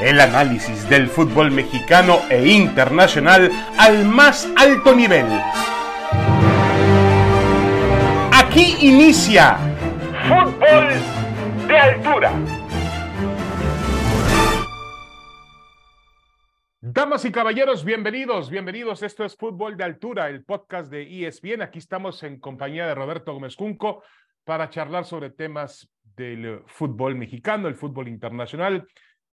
El análisis del fútbol mexicano e internacional al más alto nivel. Aquí inicia Fútbol de Altura. Damas y caballeros, bienvenidos, bienvenidos. Esto es Fútbol de Altura, el podcast de ESPN. Aquí estamos en compañía de Roberto Gómez Junco para charlar sobre temas del fútbol mexicano, el fútbol internacional.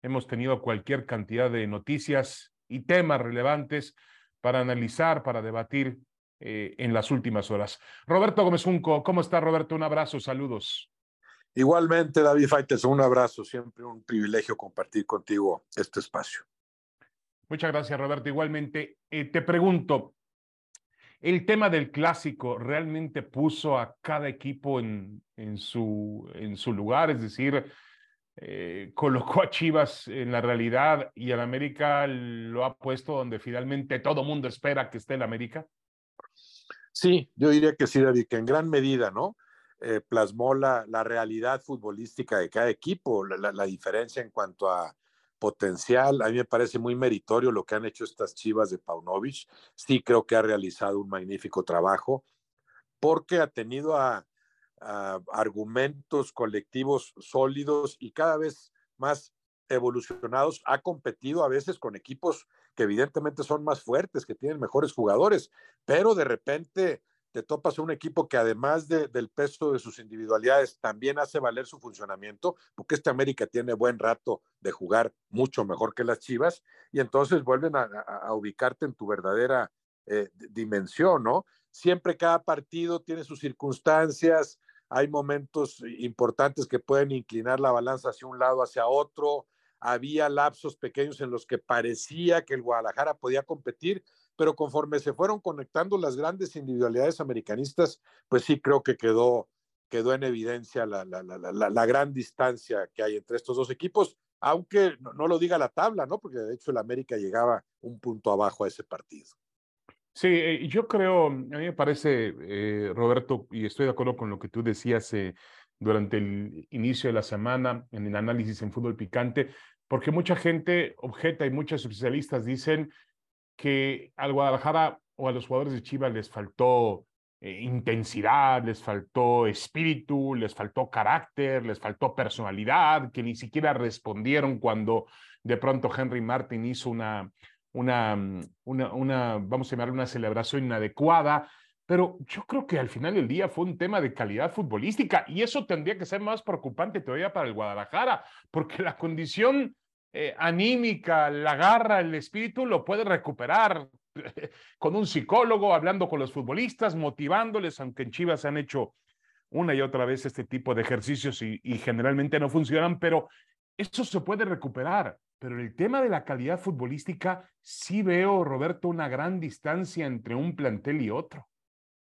Hemos tenido cualquier cantidad de noticias y temas relevantes para analizar, para debatir eh, en las últimas horas. Roberto Gómez Junco, ¿cómo está Roberto? Un abrazo, saludos. Igualmente, David Faites, un abrazo, siempre un privilegio compartir contigo este espacio. Muchas gracias, Roberto. Igualmente, eh, te pregunto, ¿el tema del clásico realmente puso a cada equipo en, en, su, en su lugar? Es decir, eh, colocó a Chivas en la realidad y el América lo ha puesto donde finalmente todo mundo espera que esté el América? Sí, yo diría que sí, David, que en gran medida, ¿no? Eh, plasmó la, la, realidad futbolística de cada equipo, la, la, diferencia en cuanto a potencial. A mí me parece muy meritorio lo que han hecho estas chivas de Paunovic. Sí creo que ha realizado un magnífico trabajo porque ha tenido a, a argumentos colectivos sólidos y cada vez más evolucionados. Ha competido a veces con equipos que evidentemente son más fuertes, que tienen mejores jugadores, pero de repente te topas a un equipo que además de, del peso de sus individualidades también hace valer su funcionamiento, porque este América tiene buen rato de jugar mucho mejor que las Chivas, y entonces vuelven a, a ubicarte en tu verdadera eh, dimensión, ¿no? Siempre cada partido tiene sus circunstancias, hay momentos importantes que pueden inclinar la balanza hacia un lado, hacia otro, había lapsos pequeños en los que parecía que el Guadalajara podía competir, pero conforme se fueron conectando las grandes individualidades americanistas, pues sí creo que quedó, quedó en evidencia la, la, la, la gran distancia que hay entre estos dos equipos, aunque no, no, lo diga la tabla, ¿no? Porque de hecho el América llegaba un punto abajo a ese partido. Sí, eh, yo creo, a mí me parece, eh, Roberto, y estoy de acuerdo con lo que tú decías eh, durante el inicio de la semana en el análisis en fútbol picante, porque mucha gente objeta y muchos especialistas dicen que al Guadalajara o a los jugadores de Chivas les faltó intensidad, les faltó espíritu, les faltó carácter, les faltó personalidad, que ni siquiera respondieron cuando de pronto Henry Martin hizo una, una, una, una vamos a llamarle una celebración inadecuada. Pero yo creo que al final del día fue un tema de calidad futbolística y eso tendría que ser más preocupante todavía para el Guadalajara, porque la condición eh, anímica, la garra, el espíritu, lo puede recuperar con un psicólogo, hablando con los futbolistas, motivándoles, aunque en Chivas se han hecho una y otra vez este tipo de ejercicios y generalmente no funcionan, pero eso se puede recuperar. Pero el tema de la calidad futbolística, sí veo, Roberto, una gran distancia entre un plantel y otro.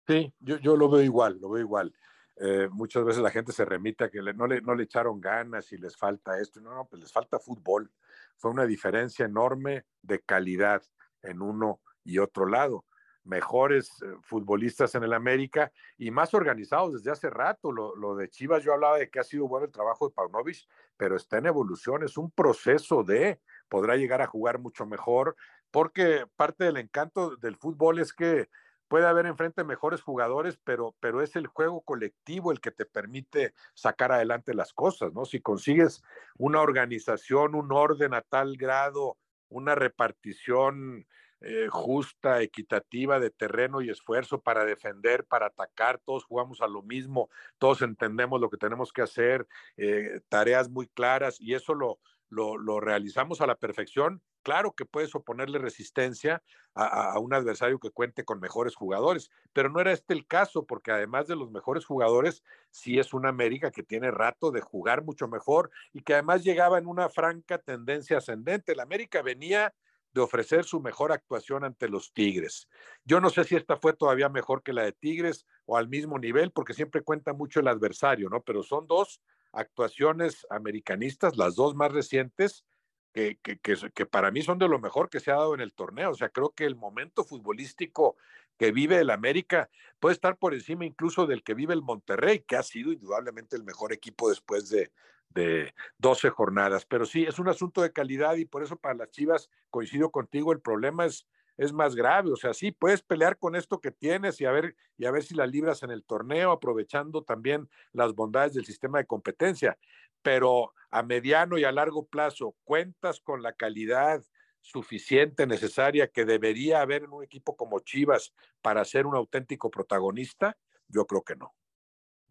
Sí, yo, yo lo veo igual, lo veo igual. Eh, muchas veces la gente se remite a que no, le, no le echaron ganas y les falta esto. No, no, pues les falta fútbol. Fue una diferencia enorme de calidad en uno y otro lado. Mejores eh, futbolistas en el América y más organizados desde hace rato. Lo, lo, de Chivas, yo hablaba de que ha sido bueno el trabajo de Paunovic, pero está en evolución, es un proceso de, podrá llegar a jugar mucho mejor, porque parte del encanto del fútbol es que puede haber enfrente mejores jugadores, pero, pero es el juego colectivo el que te permite sacar adelante las cosas, ¿no? Si consigues una organización, un orden a tal grado, una repartición eh, justa, equitativa de terreno y esfuerzo para defender, para atacar, todos jugamos a lo mismo, todos entendemos lo que tenemos que hacer, eh, tareas muy claras y eso lo, lo, realizamos a la perfección Claro que puedes oponerle resistencia a, a, un adversario que cuente con mejores jugadores, pero no era este el caso, porque además de los mejores jugadores, sí es una América que tiene rato de jugar mucho mejor y que además llegaba en una franca tendencia ascendente. La América venía de ofrecer su mejor actuación ante los Tigres. Yo no sé si esta fue todavía mejor que la de Tigres o al mismo nivel, porque siempre cuenta mucho el adversario, ¿no? Pero son dos actuaciones americanistas, las dos más recientes, que, que, para mí son de lo mejor que se ha dado en el torneo. O sea, creo que el momento futbolístico que vive el América puede estar por encima incluso del que vive el Monterrey, que ha sido indudablemente el mejor equipo después de, de 12 jornadas. Pero sí, es un asunto de calidad y por eso para las Chivas, coincido contigo, el problema es, es más grave. O sea, sí, puedes pelear con esto que tienes y a, ver, y a ver si la libras en el torneo, aprovechando también las bondades del sistema de competencia. Pero a mediano y a largo plazo, ¿cuentas con la calidad suficiente, necesaria que debería haber en un equipo como Chivas para ser un auténtico protagonista? Yo creo que no.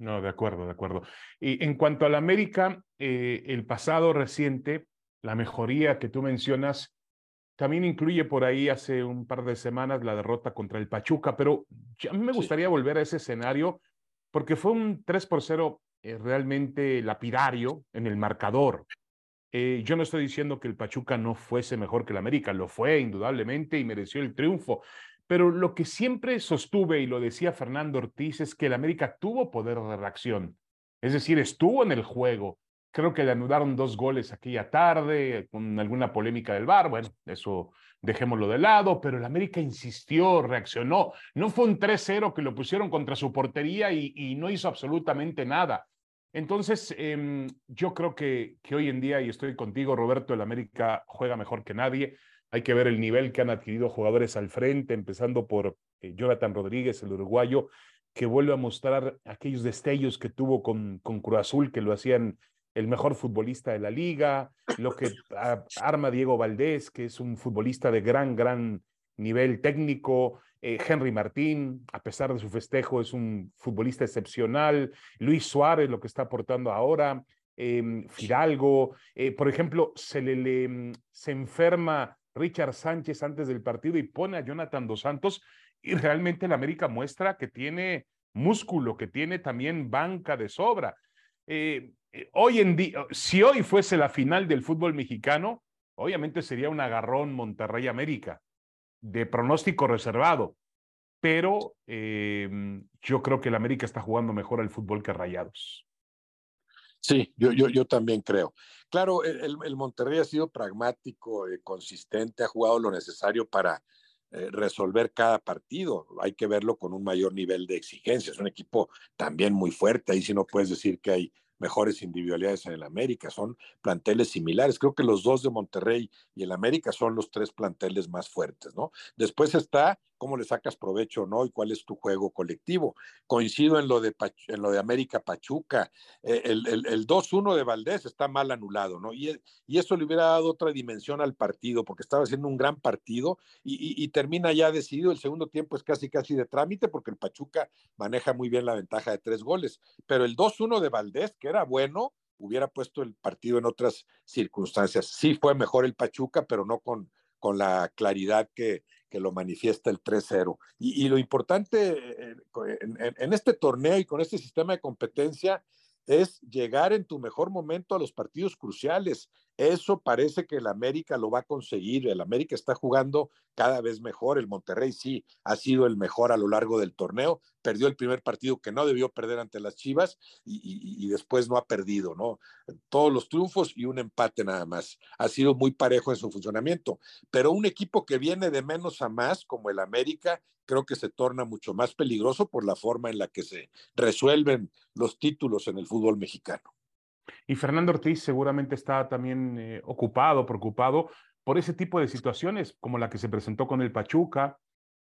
No, de acuerdo, de acuerdo. Y en cuanto a la América, eh, el pasado reciente, la mejoría que tú mencionas, también incluye por ahí hace un par de semanas la derrota contra el Pachuca, pero a mí me gustaría volver a ese escenario porque fue un 3 por 0 eh, realmente lapidario en el marcador. Eh, yo no estoy diciendo que el Pachuca no fuese mejor que el América, lo fue indudablemente y mereció el triunfo, pero lo que siempre sostuve, y lo decía Fernando Ortiz, es que el América tuvo poder de reacción. Es decir, estuvo en el juego. Creo que le anudaron dos goles aquella tarde, con alguna polémica del VAR. Bueno, eso dejémoslo de lado, pero el América insistió, reaccionó. No fue un 3-0 que lo pusieron contra su portería y, no hizo absolutamente nada. Entonces, em, yo creo que, que hoy en día, y estoy contigo, Roberto, el América juega mejor que nadie. Hay que ver el nivel que han adquirido jugadores al frente, empezando por eh, Jonathan Rodríguez, el uruguayo, que vuelve a mostrar aquellos destellos que tuvo con, con Cruz Azul, que lo hacían el mejor futbolista de la liga, lo que arma Diego Valdés, que es un futbolista de gran, gran nivel técnico, eh, Henry Martín, a pesar de su festejo, es un futbolista excepcional, Luis Suárez, lo que está aportando ahora, em, Fidalgo, eh, por ejemplo, se le, se enferma Richard Sánchez antes del partido y pone a Jonathan Dos Santos y realmente el América muestra que tiene músculo, que tiene también banca de sobra. Eh, eh, hoy en día, si hoy fuese la final del fútbol mexicano, obviamente sería un agarrón Monterrey América de pronóstico reservado, pero em, yo creo que el América está jugando mejor al fútbol que Rayados. Sí, yo, yo, yo también creo. Claro, el, Monterrey ha sido pragmático, eh, consistente, ha jugado lo necesario para eh, resolver cada partido. Hay que verlo con un mayor nivel de exigencia. Es un equipo también muy fuerte. Ahí sí no puedes decir que hay mejores individualidades en el América, son planteles similares. Creo que los dos de Monterrey y el América son los tres planteles más fuertes, ¿no? Después está cómo le sacas provecho o no y cuál es tu juego colectivo. Coincido en lo de, en lo de América Pachuca. Eh, el, el, 2-1 de Valdés está mal anulado, ¿no? Y, y, eso le hubiera dado otra dimensión al partido, porque estaba haciendo un gran partido y, y, termina ya decidido. El segundo tiempo es casi, casi de trámite, porque el Pachuca maneja muy bien la ventaja de tres goles. Pero el 2-1 de Valdés, que era bueno, hubiera puesto el partido en otras circunstancias. Sí fue mejor el Pachuca, pero no con, con la claridad que, que lo manifiesta el 3-0. Y, lo importante eh, en, este torneo y con este sistema de competencia es llegar en tu mejor momento a los partidos cruciales. Eso parece que el América lo va a conseguir. El América está jugando cada vez mejor. El Monterrey sí ha sido el mejor a lo largo del torneo. Perdió el primer partido que no debió perder ante las Chivas y, después no ha perdido, ¿no? Todos los triunfos y un empate nada más. Ha sido muy parejo en su funcionamiento. Pero un equipo que viene de menos a más, como el América, creo que se torna mucho más peligroso por la forma en la que se resuelven los títulos en el fútbol mexicano. Y Fernando Ortiz seguramente está también eh, ocupado, preocupado por ese tipo de situaciones como la que se presentó con el Pachuca,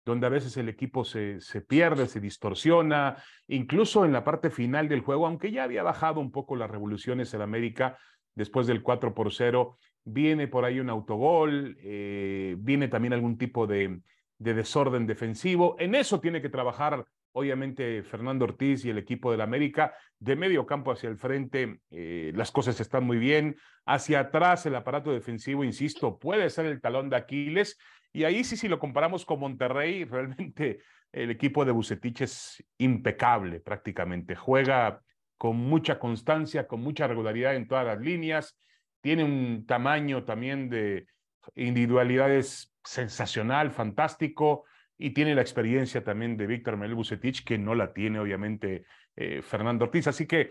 donde a veces el equipo se, se pierde, se distorsiona, incluso en la parte final del juego, aunque ya había bajado un poco las revoluciones en América después del 4 por 0, viene por ahí un autogol, eh, viene también algún tipo de, de desorden defensivo. En eso tiene que trabajar Obviamente Fernando Ortiz y el equipo del América, de medio campo hacia el frente, eh, las cosas están muy bien. Hacia atrás el aparato defensivo, insisto, puede ser el talón de Aquiles. Y ahí sí, si lo comparamos con Monterrey, realmente el equipo de Bucetich es impecable prácticamente. Juega con mucha constancia, con mucha regularidad en todas las líneas. Tiene un tamaño también de individualidades sensacional, fantástico y tiene la experiencia también de Víctor Manuel Bucetich, que no la tiene obviamente eh, Fernando Ortiz. Así que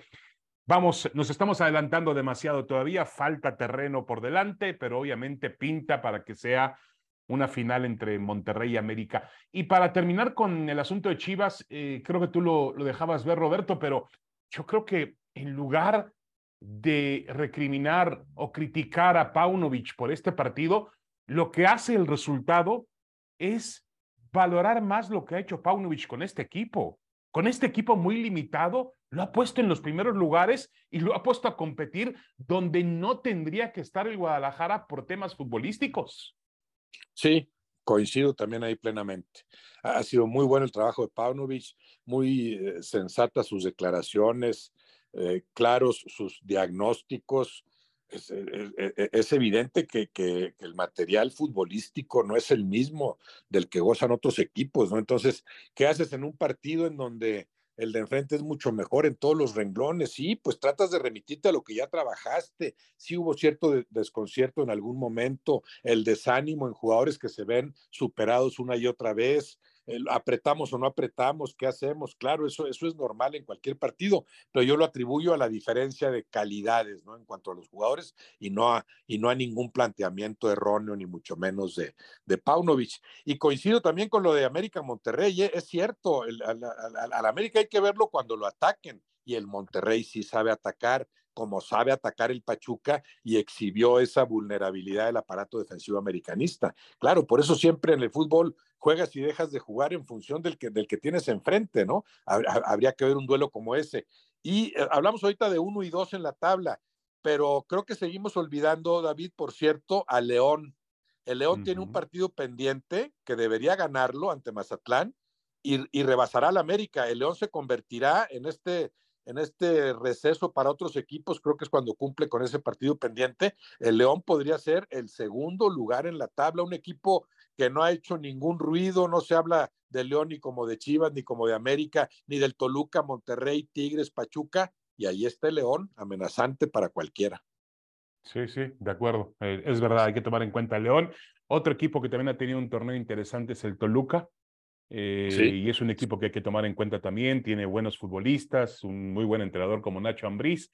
vamos, nos estamos adelantando demasiado todavía, falta terreno por delante, pero obviamente pinta para que sea una final entre Monterrey y América. Y para terminar con el asunto de Chivas, eh, creo que tú lo, lo dejabas ver, Roberto, pero yo creo que en lugar de recriminar o criticar a Paunovic por este partido, lo que hace el resultado es valorar más lo que ha hecho Paunovic con este equipo. Con este equipo muy limitado, lo ha puesto en los primeros lugares y lo ha puesto a competir donde no tendría que estar el Guadalajara por temas futbolísticos. Sí, coincido también ahí plenamente. Ha sido muy bueno el trabajo de Paunovic, muy eh, sensatas sus declaraciones, eh, claros sus diagnósticos. Es, eh, evidente que, el material futbolístico no es el mismo del que gozan otros equipos, ¿no? Entonces, ¿qué haces en un partido en donde el de enfrente es mucho mejor en todos los renglones, sí, pues tratas de remitirte a lo que ya trabajaste, sí hubo cierto desconcierto en algún momento, el desánimo en jugadores que se ven superados una y otra vez, apretamos o no apretamos, ¿qué hacemos? Claro, eso, eso es normal en cualquier partido, pero yo lo atribuyo a la diferencia de calidades, ¿no? En cuanto a los jugadores y no a, y no a ningún planteamiento erróneo, ni mucho menos de, de Paunovic. Y coincido también con lo de América Monterrey, ¿eh? es cierto, al América hay que verlo cuando lo ataquen y el Monterrey sí sabe atacar como sabe atacar el Pachuca y exhibió esa vulnerabilidad del aparato defensivo americanista. Claro, por eso siempre en el fútbol juegas y dejas de jugar en función del que, del que tienes enfrente, ¿no? Habría que ver un duelo como ese. Y eh, hablamos ahorita de uno y dos en la tabla, pero creo que seguimos olvidando, David, por cierto, a León. El León tiene un partido pendiente que debería ganarlo ante Mazatlán y, y rebasará al América. El León se convertirá en este en este receso para otros equipos, creo que es cuando cumple con ese partido pendiente, el León podría ser el segundo lugar en la tabla, un equipo que no ha hecho ningún ruido, no se habla de León ni como de Chivas, ni como de América, ni del Toluca, Monterrey, Tigres, Pachuca, y ahí está el León, amenazante para cualquiera. Sí, sí, de acuerdo. Eh, es verdad, hay que tomar en cuenta el León. Otro equipo que también ha tenido un torneo interesante es el Toluca. Eh, y es un equipo que hay que tomar en cuenta también. Tiene buenos futbolistas, un muy buen entrenador como Nacho Ambriz.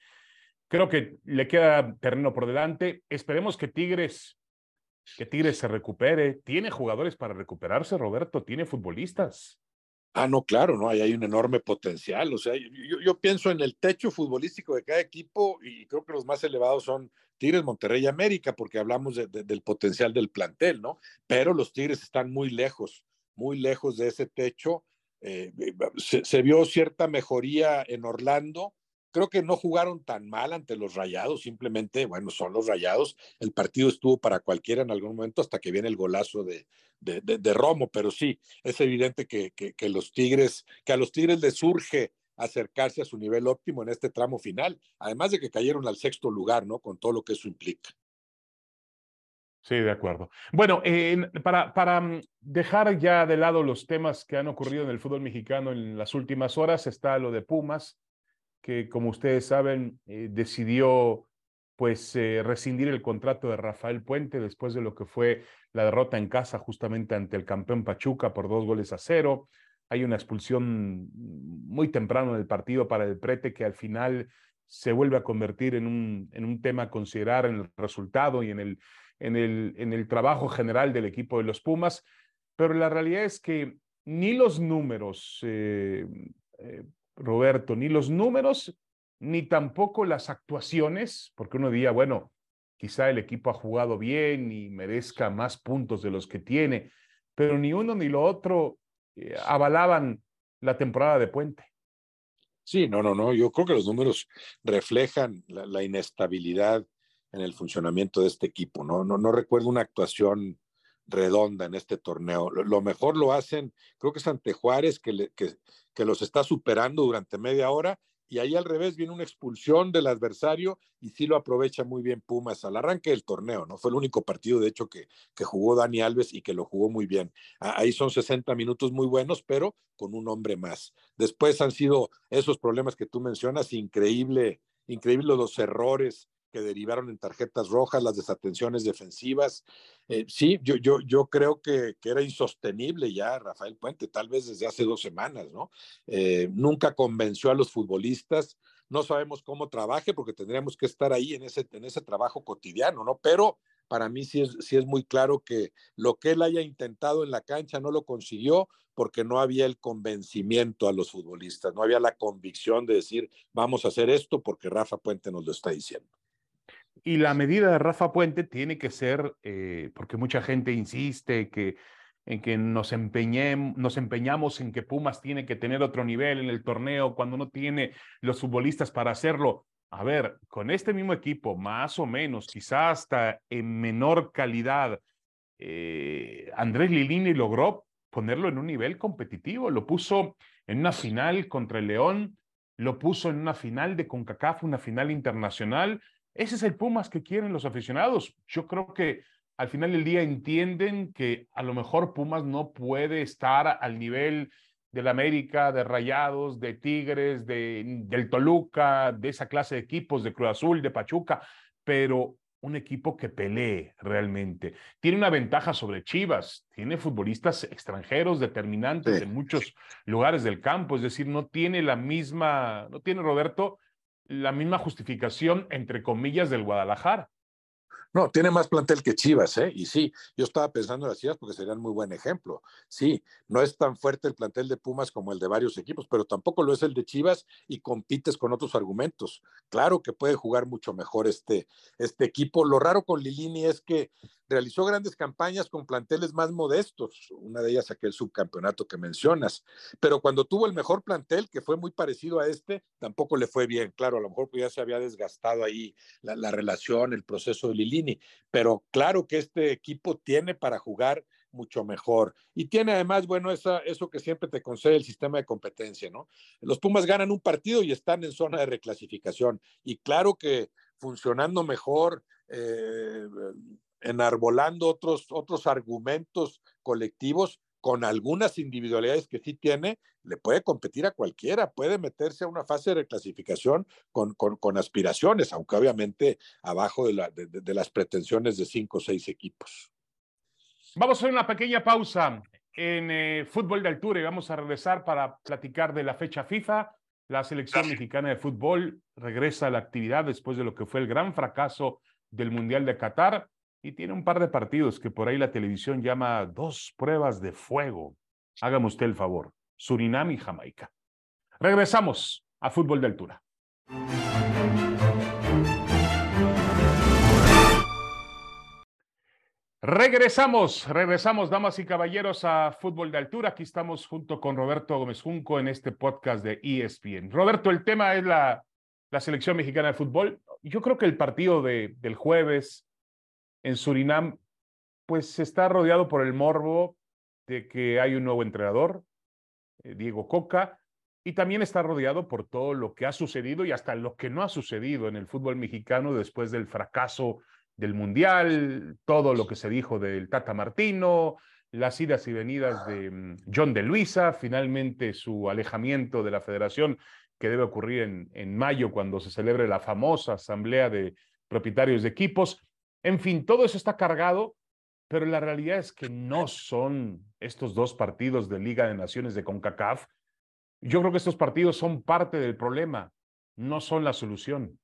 Creo que le queda terreno por delante. Esperemos que Tigres, que Tigres se recupere. Tiene jugadores para recuperarse, Roberto. Tiene futbolistas. Ah, no, claro, no, hay, hay un enorme potencial. O sea, yo, pienso en el techo futbolístico de cada equipo y creo que los más elevados son Tigres, Monterrey y América, porque hablamos del potencial del plantel, ¿no? Pero los Tigres están muy lejos muy lejos de ese techo. Eh, eh, se, vio cierta mejoría en Orlando. Creo que no jugaron tan mal ante los Rayados, simplemente, bueno, son los Rayados. El partido estuvo para cualquiera en algún momento hasta que viene el golazo de, de, Romo, pero sí, es evidente que, que, los Tigres, que a los Tigres les surge acercarse a su nivel óptimo en este tramo final, además de que cayeron al sexto lugar, ¿no? Con todo lo que eso implica. Sí, de acuerdo. Bueno, para, para mm, dejar ya de lado los temas que han ocurrido en el fútbol mexicano en las últimas horas, está lo de Pumas, que como ustedes saben, eh, decidió pues eh, rescindir el contrato de Rafael Puente después de lo que fue la derrota en casa justamente ante el campeón Pachuca por dos goles a cero. Hay una expulsión muy temprano del partido para el prete que al final se vuelve a convertir en un, en un tema a considerar en el resultado y en el, en el, en el trabajo general del equipo de los Pumas, pero la realidad es que ni los números, eh, eh, Roberto, ni los números, ni tampoco las actuaciones, porque uno diría, bueno, quizá el equipo ha jugado bien y merezca más puntos de los que tiene, pero ni uno ni lo otro eh, avalaban la temporada de Puente. Sí, no, no, no. Yo creo que los números reflejan la inestabilidad en el funcionamiento de este equipo. No, no, recuerdo una actuación redonda en este torneo. Lo, mejor lo hacen, creo que es ante Juárez, que, que, los está superando durante media hora, y ahí al revés viene una expulsión del adversario y sí lo aprovecha muy bien Pumas al arranque del torneo, ¿no? Fue el único partido, de hecho, que, que jugó Dani Alves y que lo jugó muy bien. Ahí son 60 minutos muy buenos, pero con un hombre más. Después han sido esos problemas que tú mencionas, increíble, increíble los errores que derivaron en tarjetas rojas, las desatenciones defensivas. Eh, sí, yo, yo, yo creo que, que, era insostenible ya Rafael Puente, tal vez desde hace dos semanas, ¿no? Eh, nunca convenció a los futbolistas, no sabemos cómo trabaje porque tendríamos que estar ahí en ese, en ese trabajo cotidiano, ¿no? Pero para mí sí es, sí es muy claro que lo que él haya intentado en la cancha no lo consiguió porque no había el convencimiento a los futbolistas, no había la convicción de decir, vamos a hacer esto porque Rafa Puente nos lo está diciendo. Y la medida de Rafa Puente tiene que ser, eh, porque mucha gente insiste que, en que nos, empeñemos, nos empeñamos en que Pumas tiene que tener otro nivel en el torneo cuando no tiene los futbolistas para hacerlo. A ver, con este mismo equipo, más o menos, quizás hasta en menor calidad, eh, Andrés Lilini logró ponerlo en un nivel competitivo. Lo puso en una final contra el León, lo puso en una final de CONCACAF, una final internacional. Ese es el Pumas que quieren los aficionados. Yo creo que al final del día entienden que a lo mejor Pumas no puede estar al nivel del América, de Rayados, de Tigres, de, del Toluca, de esa clase de equipos, de Cruz Azul, de Pachuca, pero un equipo que pelee realmente. Tiene una ventaja sobre Chivas, tiene futbolistas extranjeros determinantes en muchos lugares del campo, es decir, no tiene la misma, no tiene Roberto la misma justificación, entre comillas, del Guadalajara. No, tiene más plantel que Chivas, ¿eh? Y sí, yo estaba pensando en las Chivas porque serían muy buen ejemplo. Sí, no es tan fuerte el plantel de Pumas como el de varios equipos, pero tampoco lo es el de Chivas y compites con otros argumentos. Claro que puede jugar mucho mejor este, este equipo. Lo raro con Lilini es que realizó grandes campañas con planteles más modestos, una de ellas aquel subcampeonato que mencionas, pero cuando tuvo el mejor plantel, que fue muy parecido a este, tampoco le fue bien. Claro, a lo mejor ya se había desgastado ahí la, la relación, el proceso de Lilini, pero claro que este equipo tiene para jugar mucho mejor. Y tiene además, bueno, eso que siempre te concede el sistema de competencia, ¿no? Los Pumas ganan un partido y están en zona de reclasificación. Y claro que funcionando mejor, eh, enarbolando otros, otros argumentos colectivos con algunas individualidades que sí tiene, le puede competir a cualquiera, puede meterse a una fase de reclasificación con, con, aspiraciones, aunque obviamente abajo de, la, de, las pretensiones de cinco o seis equipos. Vamos a hacer una pequeña pausa en eh, fútbol de altura y vamos a regresar para platicar de la fecha FIFA. La selección mexicana de fútbol regresa a la actividad después de lo que fue el gran fracaso del Mundial de Qatar y tiene un par de partidos que por ahí la televisión llama dos pruebas de fuego. Hágame usted el favor, Surinam y Jamaica. Regresamos a fútbol de altura. Regresamos, regresamos, damas y caballeros, a Fútbol de Altura. Aquí estamos junto con Roberto Gómez Junco en este podcast de ESPN. Roberto, el tema es la, la selección mexicana de fútbol. Yo creo que el partido de, del jueves en Surinam, pues está rodeado por el morbo de que hay un nuevo entrenador, eh, Diego Coca, y también está rodeado por todo lo que ha sucedido y hasta lo que no ha sucedido en el fútbol mexicano después del fracaso del Mundial, todo lo que se dijo del Tata Martino, las idas y venidas de mm, John de Luisa, finalmente su alejamiento de la federación que debe ocurrir en, en mayo cuando se celebre la famosa asamblea de propietarios de equipos. En fin, todo eso está cargado, pero la realidad es que no son estos dos partidos de Liga de Naciones de CONCACAF. Yo creo que estos partidos son parte del problema, no son la solución.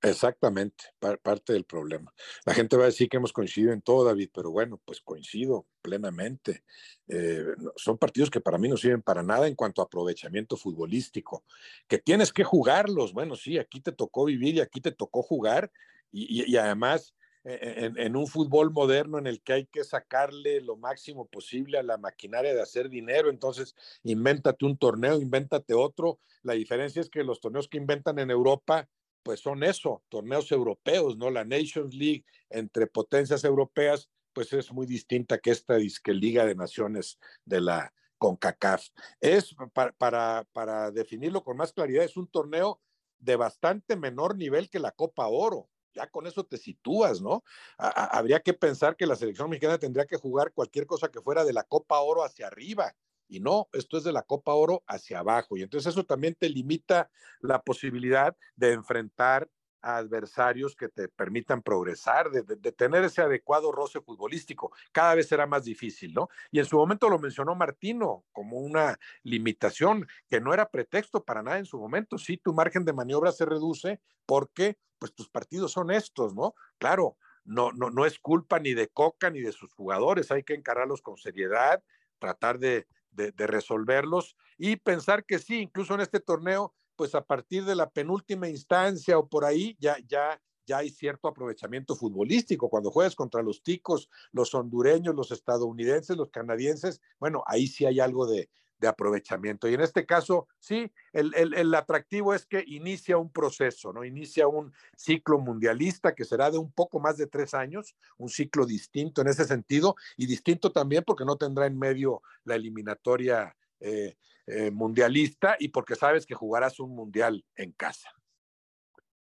Exactamente, parte del problema. La gente va a decir que hemos coincidido en todo, David, pero bueno, pues coincido plenamente. Eh, son partidos que para mí no sirven para nada en cuanto a aprovechamiento futbolístico. Que tienes que jugarlos, bueno, sí, aquí te tocó vivir y aquí te tocó jugar y además en, un fútbol moderno en el que hay que sacarle lo máximo posible a la maquinaria de hacer dinero. Entonces, invéntate un torneo, invéntate otro. La diferencia es que los torneos que inventan en Europa, pues son eso, torneos europeos, ¿no? La Nations League entre potencias europeas, pues es muy distinta que esta disque Liga de Naciones de la CONCACAF. Es, para, para, para definirlo con más claridad, es un torneo de bastante menor nivel que la Copa Oro ya con eso te sitúas, ¿no? habría que pensar que la selección mexicana tendría que jugar cualquier cosa que fuera de la Copa Oro hacia arriba. Y no, esto es de la Copa Oro hacia abajo. Y entonces eso también te limita la posibilidad de enfrentar adversarios que te permitan progresar, de, tener ese adecuado roce futbolístico. Cada vez será más difícil, ¿no? Y en su momento lo mencionó Martino como una limitación que no era pretexto para nada en su momento. Sí, tu margen de maniobra se reduce porque pues tus partidos son estos, ¿no? Claro, no, no, no es culpa ni de Coca ni de sus jugadores, hay que encararlos con seriedad, tratar de, de, resolverlos y pensar que sí, incluso en este torneo, pues a partir de la penúltima instancia o por ahí, ya, ya, ya hay cierto aprovechamiento futbolístico. Cuando juegas contra los ticos, los hondureños, los estadounidenses, los canadienses, bueno, ahí sí hay algo de, de aprovechamiento. Y en este caso, sí, el, el, el, atractivo es que inicia un proceso, ¿no? Inicia un ciclo mundialista que será de un poco más de tres años, un ciclo distinto en ese sentido y distinto también porque no tendrá en medio la eliminatoria eh, eh, mundialista y porque sabes que jugarás un mundial en casa.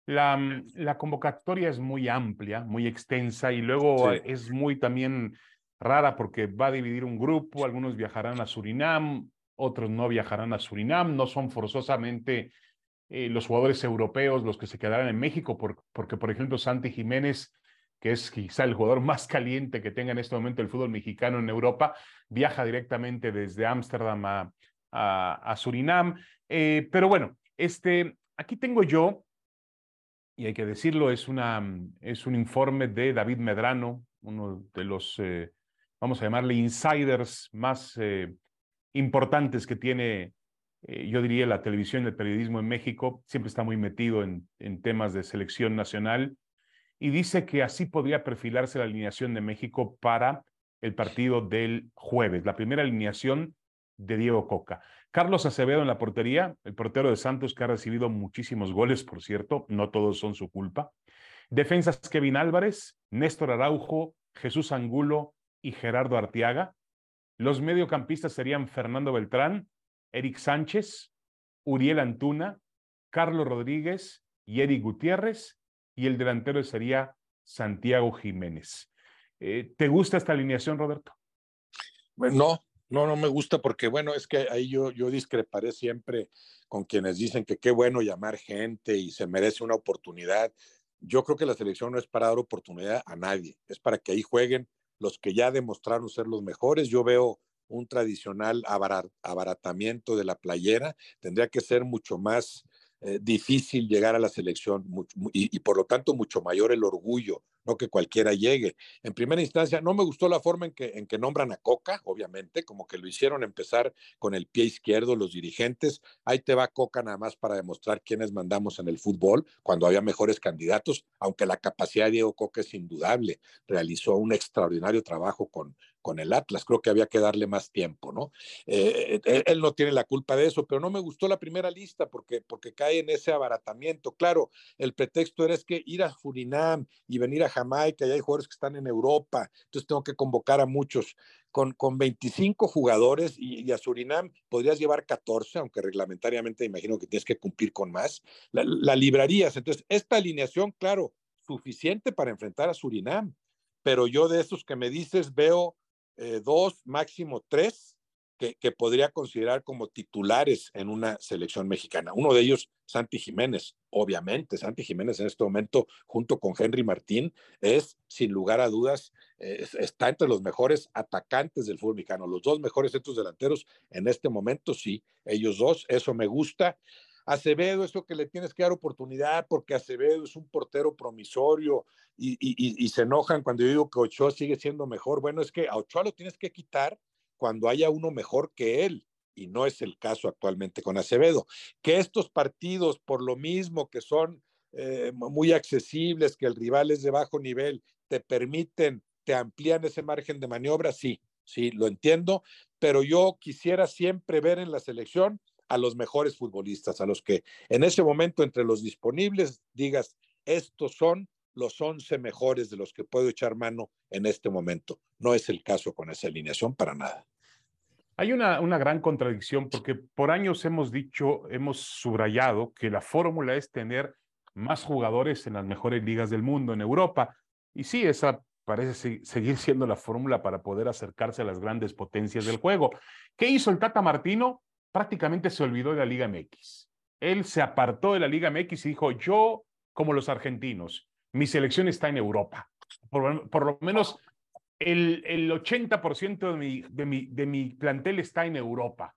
La, la, convocatoria es muy amplia, muy extensa y luego sí. es muy también rara porque va a dividir un grupo, algunos viajarán a Surinam, otros no viajarán a Surinam, no son forzosamente eh, los jugadores europeos los que se quedarán en México, por, porque por ejemplo Santi Jiménez, que es quizá el jugador más caliente que tenga en este momento el fútbol mexicano en Europa, viaja directamente desde Ámsterdam a, Surinam. Eh, pero bueno, este, aquí tengo yo, y hay que decirlo, es, una, es un informe de David Medrano, uno de los, eh, vamos a llamarle, insiders más importantes que tiene, eh, yo diría, la televisión y el periodismo en México. Siempre está muy metido en, en temas de selección nacional y dice que así podría perfilarse la alineación de México para el partido del jueves. La primera alineación de Diego Coca. Carlos Acevedo en la portería, el portero de Santos que ha recibido muchísimos goles, por cierto, no todos son su culpa. Defensas Kevin Álvarez, Néstor Araujo, Jesús Angulo y Gerardo Arteaga. Los mediocampistas serían Fernando Beltrán, Eric Sánchez, Uriel Antuna, Carlos Rodríguez y Eric Gutiérrez. Y el delantero sería Santiago Jiménez. Eh, ¿Te gusta esta alineación, Roberto? No, no, no me gusta porque, bueno, es que ahí yo, yo discreparé siempre con quienes dicen que qué bueno llamar gente y se merece una oportunidad. Yo creo que la selección no es para dar oportunidad a nadie, es para que ahí jueguen los que ya demostraron ser los mejores. Yo veo un tradicional abarat, abaratamiento de la playera, tendría que ser mucho más eh, difícil llegar a la selección y, y, por lo tanto mucho mayor el orgullo, que cualquiera llegue. En primera instancia, no me gustó la forma en que, en que nombran a Coca, obviamente, como que lo hicieron empezar con el pie izquierdo los dirigentes. Ahí te va Coca nada más para demostrar quiénes mandamos en el fútbol, cuando había mejores candidatos, aunque la capacidad de Diego Coca es indudable. Realizó un extraordinario trabajo con, con el Atlas. Creo que había que darle más tiempo, ¿no? Eh, él, él, no tiene la culpa de eso, pero no me gustó la primera lista porque, porque cae en ese abaratamiento. Claro, el pretexto era es que ir a Surinam y venir a Jamaica y hay jugadores que están en Europa, entonces tengo que convocar a muchos. Con, con 25 jugadores y, y, a Surinam podrías llevar 14, aunque reglamentariamente imagino que tienes que cumplir con más. La, la librarías. Entonces, esta alineación, claro, suficiente para enfrentar a Surinam, pero yo de esos que me dices veo eh, dos, máximo tres, que, que, podría considerar como titulares en una selección mexicana. Uno de ellos, Santi Jiménez, obviamente. Santi Jiménez en este momento, junto con Henry Martín, es, sin lugar a dudas, eh, está entre los mejores atacantes del fútbol mexicano. Los dos mejores centros delanteros en este momento, sí, ellos dos, eso me gusta. Acevedo, eso que le tienes que dar oportunidad porque Acevedo es un portero promisorio y, se enojan cuando yo digo que Ochoa sigue siendo mejor. Bueno, es que a Ochoa lo tienes que quitar cuando haya uno mejor que él y no es el caso actualmente con Acevedo. Que estos partidos, por lo mismo que son eh, muy accesibles, que el rival es de bajo nivel, te permiten, te amplían ese margen de maniobra, sí, sí, lo entiendo, pero yo quisiera siempre ver en la selección a los mejores futbolistas, a los que en ese momento entre los disponibles digas, estos son los 11 mejores de los que puedo echar mano en este momento. No es el caso con esa alineación para nada. Hay una, una gran contradicción porque por años hemos dicho, hemos subrayado que la fórmula es tener más jugadores en las mejores ligas del mundo, en Europa. Y sí, esa parece seguir siendo la fórmula para poder acercarse a las grandes potencias del juego. ¿Qué hizo el Tata Martino? Prácticamente se olvidó de la Liga MX. Él se apartó de la Liga MX y dijo, yo, como los argentinos, mi selección está en Europa. Por, lo menos el, el 80% de mi, de, mi, de mi plantel está en Europa.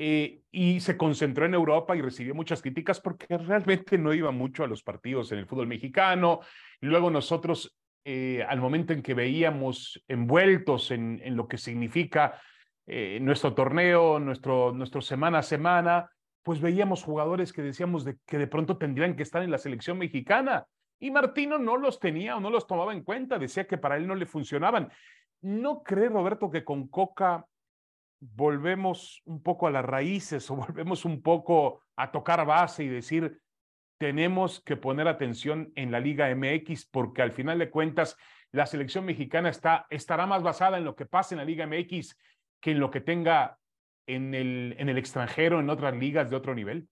Eh, y se concentró en Europa y recibió muchas críticas porque realmente no iba mucho a los partidos en el fútbol mexicano. Luego nosotros eh, al momento en que veíamos envueltos en, en lo que significa eh, nuestro torneo, nuestro, nuestro semana a semana, pues veíamos jugadores que decíamos de, que de pronto tendrían que estar en la selección mexicana. Y Martino no los tenía o no los tomaba en cuenta, decía que para él no le funcionaban. ¿No cree, Roberto, que con Coca volvemos un poco a las raíces o volvemos un poco a tocar base y decir, tenemos que poner atención en la Liga MX porque al final de cuentas la selección mexicana está, estará más basada en lo que pasa en la Liga MX que en lo que tenga en el, en el extranjero, en otras ligas de otro nivel?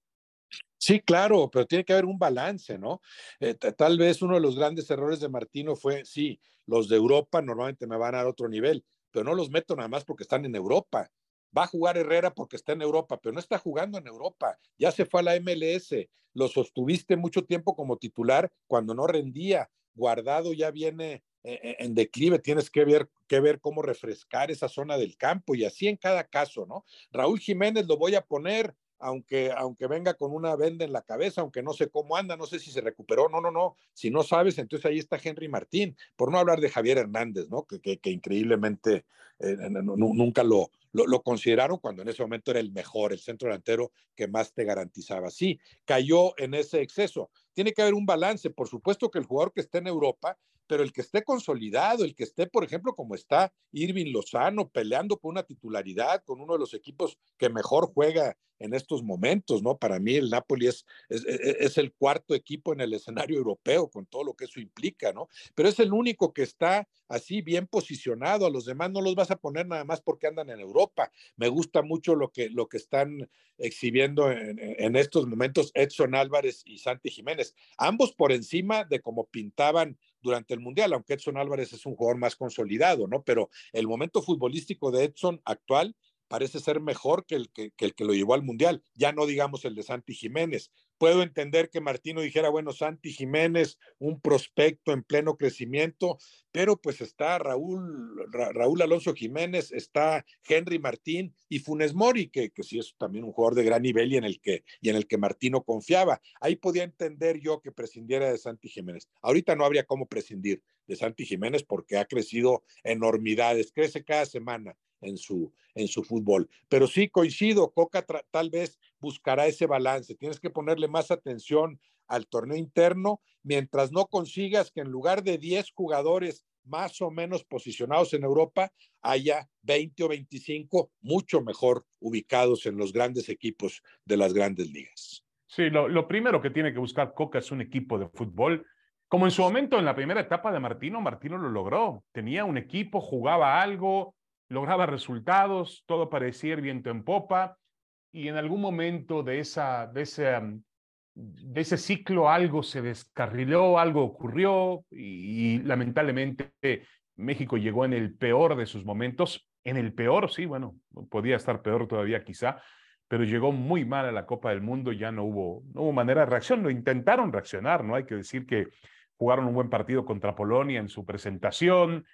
Sí, claro, pero tiene que haber un balance, ¿no? Eh, tal vez uno de los grandes errores de Martino fue, sí, los de Europa normalmente me van a dar otro nivel, pero no los meto nada más porque están en Europa. Va a jugar Herrera porque está en Europa, pero no está jugando en Europa. Ya se fue a la MLS. Lo sostuviste mucho tiempo como titular cuando no rendía. Guardado ya viene en declive, tienes que ver, que ver cómo refrescar esa zona del campo y así en cada caso, ¿no? Raúl Jiménez lo voy a poner, aunque, aunque venga con una venda en la cabeza, aunque no sé cómo anda, no sé si se recuperó, no, no, no, si no sabes, entonces ahí está Henry Martín, por no hablar de Javier Hernández, ¿no? Que, que, increíblemente eh, nunca lo, lo, lo, consideraron cuando en ese momento era el mejor, el centro delantero que más te garantizaba. Sí, cayó en ese exceso. Tiene que haber un balance, por supuesto que el jugador que esté en Europa pero el que esté consolidado, el que esté, por ejemplo, como está Irving Lozano, peleando por una titularidad con uno de los equipos que mejor juega en estos momentos, ¿no? Para mí el Napoli es, es, es, el cuarto equipo en el escenario europeo, con todo lo que eso implica, ¿no? Pero es el único que está así bien posicionado, a los demás no los vas a poner nada más porque andan en Europa. Me gusta mucho lo que, lo que están exhibiendo en, en estos momentos Edson Álvarez y Santi Jiménez, ambos por encima de cómo pintaban durante el Mundial, aunque Edson Álvarez es un jugador más consolidado, ¿no? Pero el momento futbolístico de Edson actual parece ser mejor que el que, el que lo llevó al Mundial, ya no digamos el de Santi Jiménez. Puedo entender que Martino dijera, bueno, Santi Jiménez, un prospecto en pleno crecimiento, pero pues está Raúl, Raúl Alonso Jiménez, está Henry Martín y Funes Mori, que, que sí es también un jugador de gran nivel y en, el que, y en el que Martino confiaba. Ahí podía entender yo que prescindiera de Santi Jiménez. Ahorita no habría cómo prescindir de Santi Jiménez porque ha crecido enormidades, crece cada semana en su, en su fútbol. Pero sí coincido, Coca tal vez buscará ese balance. Tienes que ponerle más atención al torneo interno mientras no consigas que en lugar de 10 jugadores más o menos posicionados en Europa, haya 20 o 25 mucho mejor ubicados en los grandes equipos de las grandes ligas. Sí, lo, lo primero que tiene que buscar Coca es un equipo de fútbol. Como en su momento en la primera etapa de Martino, Martino lo logró. Tenía un equipo, jugaba algo, lograba resultados, todo parecía ir viento en popa, y en algún momento de, esa, de, ese, de ese ciclo algo se descarriló, algo ocurrió, y, lamentablemente México llegó en el peor de sus momentos, en el peor, sí, bueno, podía estar peor todavía quizá, pero llegó muy mal a la Copa del Mundo, ya no hubo, no hubo manera de reacción, lo intentaron reaccionar, ¿no? Hay que decir que jugaron un buen partido contra Polonia en su presentación,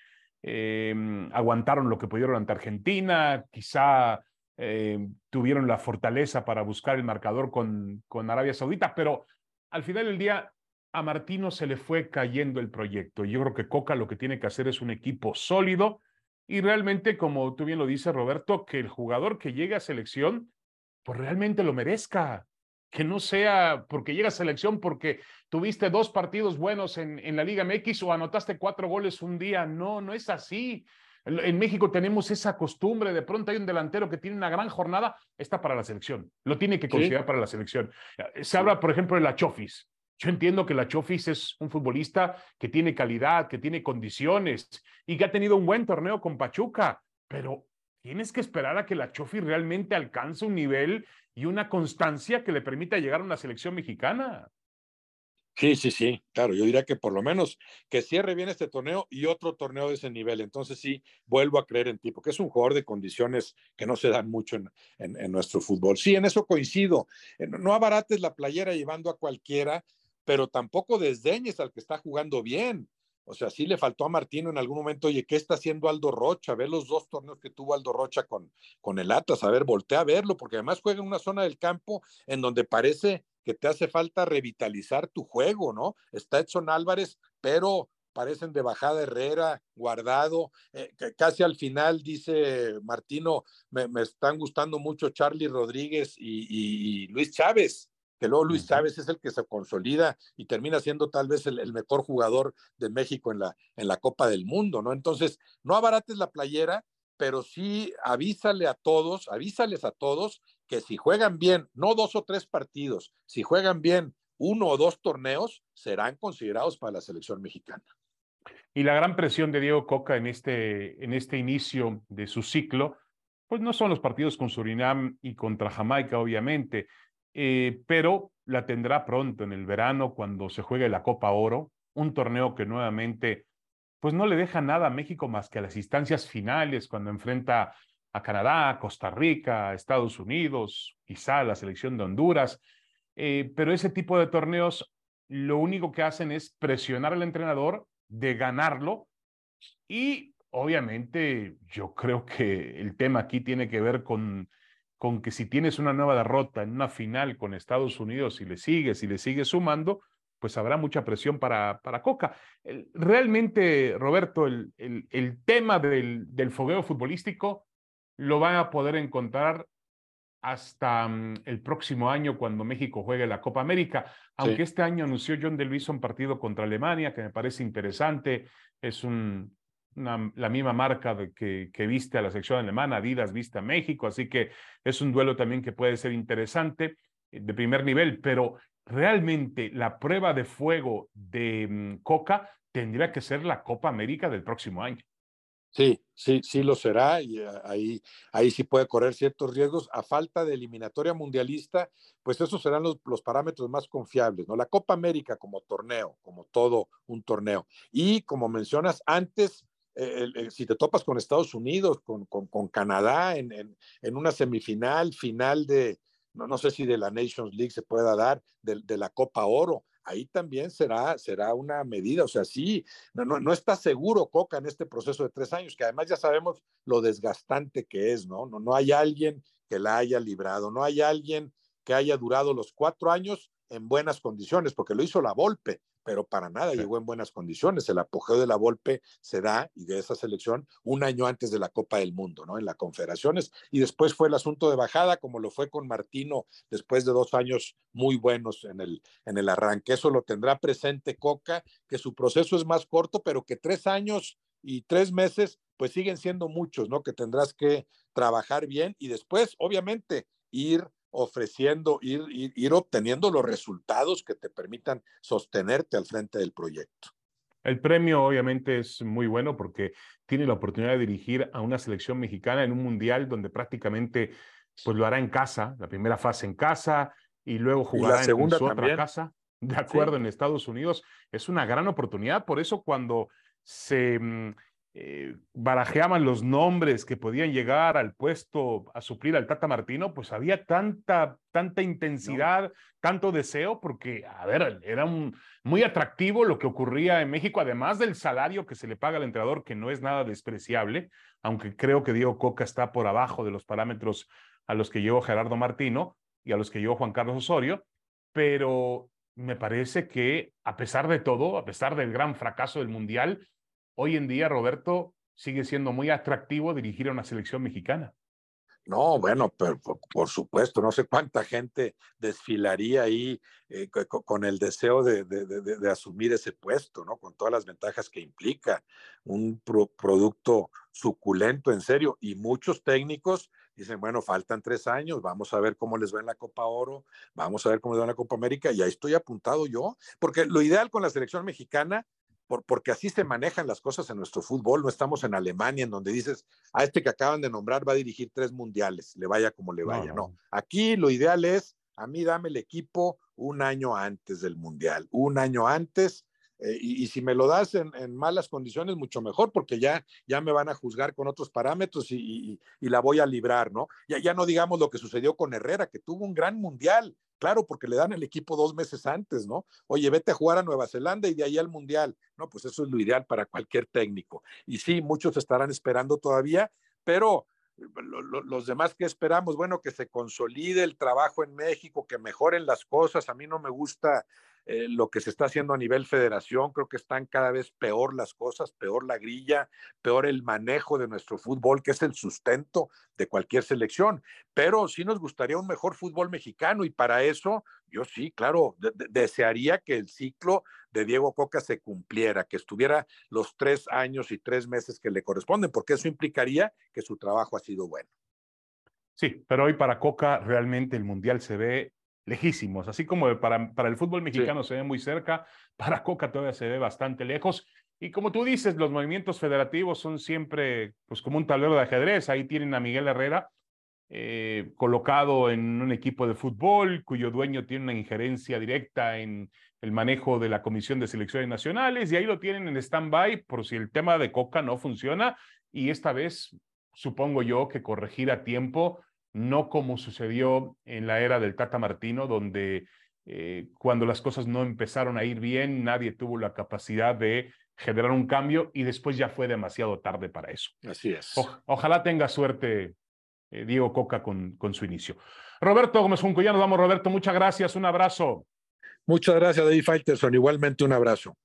eh, aguantaron lo que pudieron ante Argentina, quizá eh, tuvieron la fortaleza para buscar el marcador con, con Arabia Saudita, pero al final del día a Martino se le fue cayendo el proyecto. Yo creo que Coca lo que tiene que hacer es un equipo sólido y realmente, como tú bien lo dices, Roberto, que el jugador que llegue a selección, pues realmente lo merezca que no sea porque llega a selección porque tuviste dos partidos buenos en, en, la Liga MX o anotaste cuatro goles un día. No, no es así. En México tenemos esa costumbre, de pronto hay un delantero que tiene una gran jornada, está para la selección, lo tiene que considerar para la selección. Se habla, por ejemplo, de la Chofis. Yo entiendo que la Chofis es un futbolista que tiene calidad, que tiene condiciones y que ha tenido un buen torneo con Pachuca, pero tienes que esperar a que la Chofis realmente alcance un nivel y una constancia que le permita llegar a una selección mexicana. Sí, sí, sí, claro, yo diría que por lo menos que cierre bien este torneo y otro torneo de ese nivel. Entonces sí, vuelvo a creer en ti, porque es un jugador de condiciones que no se dan mucho en, en, nuestro fútbol. Sí, en eso coincido. Eh, no abarates la playera llevando a cualquiera, pero tampoco desdeñes al que está jugando bien. O sea, sí le faltó a Martino en algún momento, oye, ¿qué está haciendo Aldo Rocha? Ver los dos torneos que tuvo Aldo Rocha con, con el Atlas, a ver, voltea a verlo, porque además juega en una zona del campo en donde parece que te hace falta revitalizar tu juego, ¿no? Está Edson Álvarez, pero parecen de bajada Herrera, guardado. Eh, casi al final dice Martino, me, están gustando mucho Charlie Rodríguez y, Luis Chávez, que luego Luis Chávez es el que se consolida y termina siendo tal vez el, mejor jugador de México en la, en la Copa del Mundo, ¿no? Entonces, no abarates la playera, pero sí avísale a todos, avísales a todos que si juegan bien, no dos o tres partidos, si juegan bien uno o dos torneos, serán considerados para la selección mexicana. Y la gran presión de Diego Coca en este, en este inicio de su ciclo, pues no son los partidos con Surinam y contra Jamaica, obviamente, eh, pero la tendrá pronto en el verano cuando se juegue la Copa Oro, un torneo que nuevamente, pues no le deja nada a México más que a las instancias finales, cuando enfrenta a Canadá, Costa Rica, Estados Unidos, quizá la selección de Honduras. Eh, pero ese tipo de torneos lo único que hacen es presionar al entrenador de ganarlo y obviamente yo creo que el tema aquí tiene que ver con, con que si tienes una nueva derrota en una final con Estados Unidos y le sigues y le sigues sumando, pues habrá mucha presión para, para Coca. realmente, Roberto, el, el, el tema del, del, fogueo futbolístico lo van a poder encontrar hasta mm, el próximo año cuando México juegue la Copa América, aunque este año anunció John de un partido contra Alemania que me parece interesante, es un, la misma marca de que, que, viste a la sección alemana, Adidas viste a México, así que es un duelo también que puede ser interesante eh, de primer nivel, pero realmente la prueba de fuego de mm, Coca tendría que ser la Copa América del próximo año. Sí, sí, sí lo será y ah, ahí, ahí sí puede correr ciertos riesgos. A falta de eliminatoria mundialista, pues esos serán los, los, parámetros más confiables, ¿no? La Copa América como torneo, como todo un torneo. Y como mencionas antes, eh, si te topas con Estados Unidos, con, con, Canadá en, en, en, una semifinal, final de, no, no sé si de la Nations League se pueda dar, de, de la Copa Oro ahí también será, será una medida. O sea, sí, no, no, no, está seguro Coca en este proceso de tres años, que además ya sabemos lo desgastante que es, ¿no? No, no hay alguien que la haya librado, no hay alguien que haya durado los cuatro años en buenas condiciones, porque lo hizo la Volpe, pero para nada llegó en buenas condiciones. El apogeo de la Volpe se da, y de esa selección, un año antes de la Copa del Mundo, ¿no? En las Confederaciones, y después fue el asunto de bajada, como lo fue con Martino, después de dos años muy buenos en el, en el arranque. Eso lo tendrá presente Coca, que su proceso es más corto, pero que tres años y tres meses, pues siguen siendo muchos, ¿no? Que tendrás que trabajar bien y después, obviamente, ir ofreciendo, ir, ir, obteniendo los resultados que te permitan sostenerte al frente del proyecto. El premio obviamente es muy bueno porque tiene la oportunidad de dirigir a una selección mexicana en un mundial donde prácticamente pues lo hará en casa, la primera fase en casa y luego jugará la segunda en su otra casa, de acuerdo, en Estados Unidos. Es una gran oportunidad, por eso cuando se mm, eh, barajeaban los nombres que podían llegar al puesto a suplir al Tata Martino, pues había tanta, tanta intensidad, tanto deseo, porque, a ver, era un, muy atractivo lo que ocurría en México, además del salario que se le paga al entrenador, que no es nada despreciable, aunque creo que Diego Coca está por abajo de los parámetros a los que llevó Gerardo Martino y a los que llevó Juan Carlos Osorio, pero me parece que a pesar de todo, a pesar del gran fracaso del Mundial, hoy en día, Roberto, sigue siendo muy atractivo dirigir a una selección mexicana. No, bueno, pero por, supuesto, no sé cuánta gente desfilaría ahí eh, con, el deseo de, asumir ese puesto, ¿no? Con todas las ventajas que implica un producto suculento, en serio, y muchos técnicos dicen, bueno, faltan tres años, vamos a ver cómo les va en la Copa Oro, vamos a ver cómo les va en la Copa América, y ahí estoy apuntado yo, porque lo ideal con la selección mexicana porque así se manejan las cosas en nuestro fútbol. No estamos en Alemania, en donde dices, a este que acaban de nombrar va a dirigir tres mundiales, le vaya como le vaya. No, aquí lo ideal es, a mí dame el equipo un año antes del mundial, un año antes. Eh, y, si me lo das en, malas condiciones, mucho mejor, porque ya, ya me van a juzgar con otros parámetros y, la voy a librar, ¿no? Ya, ya no digamos lo que sucedió con Herrera, que tuvo un gran mundial, Claro, porque le dan el equipo dos meses antes, ¿no? Oye, vete a jugar a Nueva Zelanda y de ahí al Mundial. No, pues eso es lo ideal para cualquier técnico. Y sí, muchos estarán esperando todavía, pero los demás que esperamos, bueno, que se consolide el trabajo en México, que mejoren las cosas. A mí no me gusta eh, lo que se está haciendo a nivel federación. Creo que están cada vez peor las cosas, peor la grilla, peor el manejo de nuestro fútbol, que es el sustento de cualquier selección. Pero sí nos gustaría un mejor fútbol mexicano y para eso yo sí, claro, desearía que el ciclo de Diego Coca se cumpliera, que estuviera los tres años y tres meses que le corresponden, porque eso implicaría que su trabajo ha sido bueno. Sí, pero hoy para Coca realmente el Mundial se ve lejísimos, así como para, para el fútbol mexicano se ve muy cerca, para Coca todavía se ve bastante lejos. Y como tú dices, los movimientos federativos son siempre pues como un tablero de ajedrez. Ahí tienen a Miguel Herrera eh, colocado en un equipo de fútbol cuyo dueño tiene una injerencia directa en el manejo de la Comisión de Selecciones Nacionales y ahí lo tienen en stand-by por si el tema de Coca no funciona y esta vez supongo yo que corregir a tiempo no como sucedió en la era del Tata Martino, donde eh, cuando las cosas no empezaron a ir bien, nadie tuvo la capacidad de generar un cambio y después ya fue demasiado tarde para eso. Así es. ojalá tenga suerte eh, Diego Coca con, con su inicio. Roberto Gómez Junco, ya nos vamos, Roberto. Muchas gracias, un abrazo. Muchas gracias, David Faitelson. Igualmente un abrazo.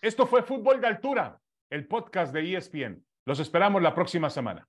Esto fue Fútbol de Altura, el podcast de ESPN. Los esperamos la próxima semana.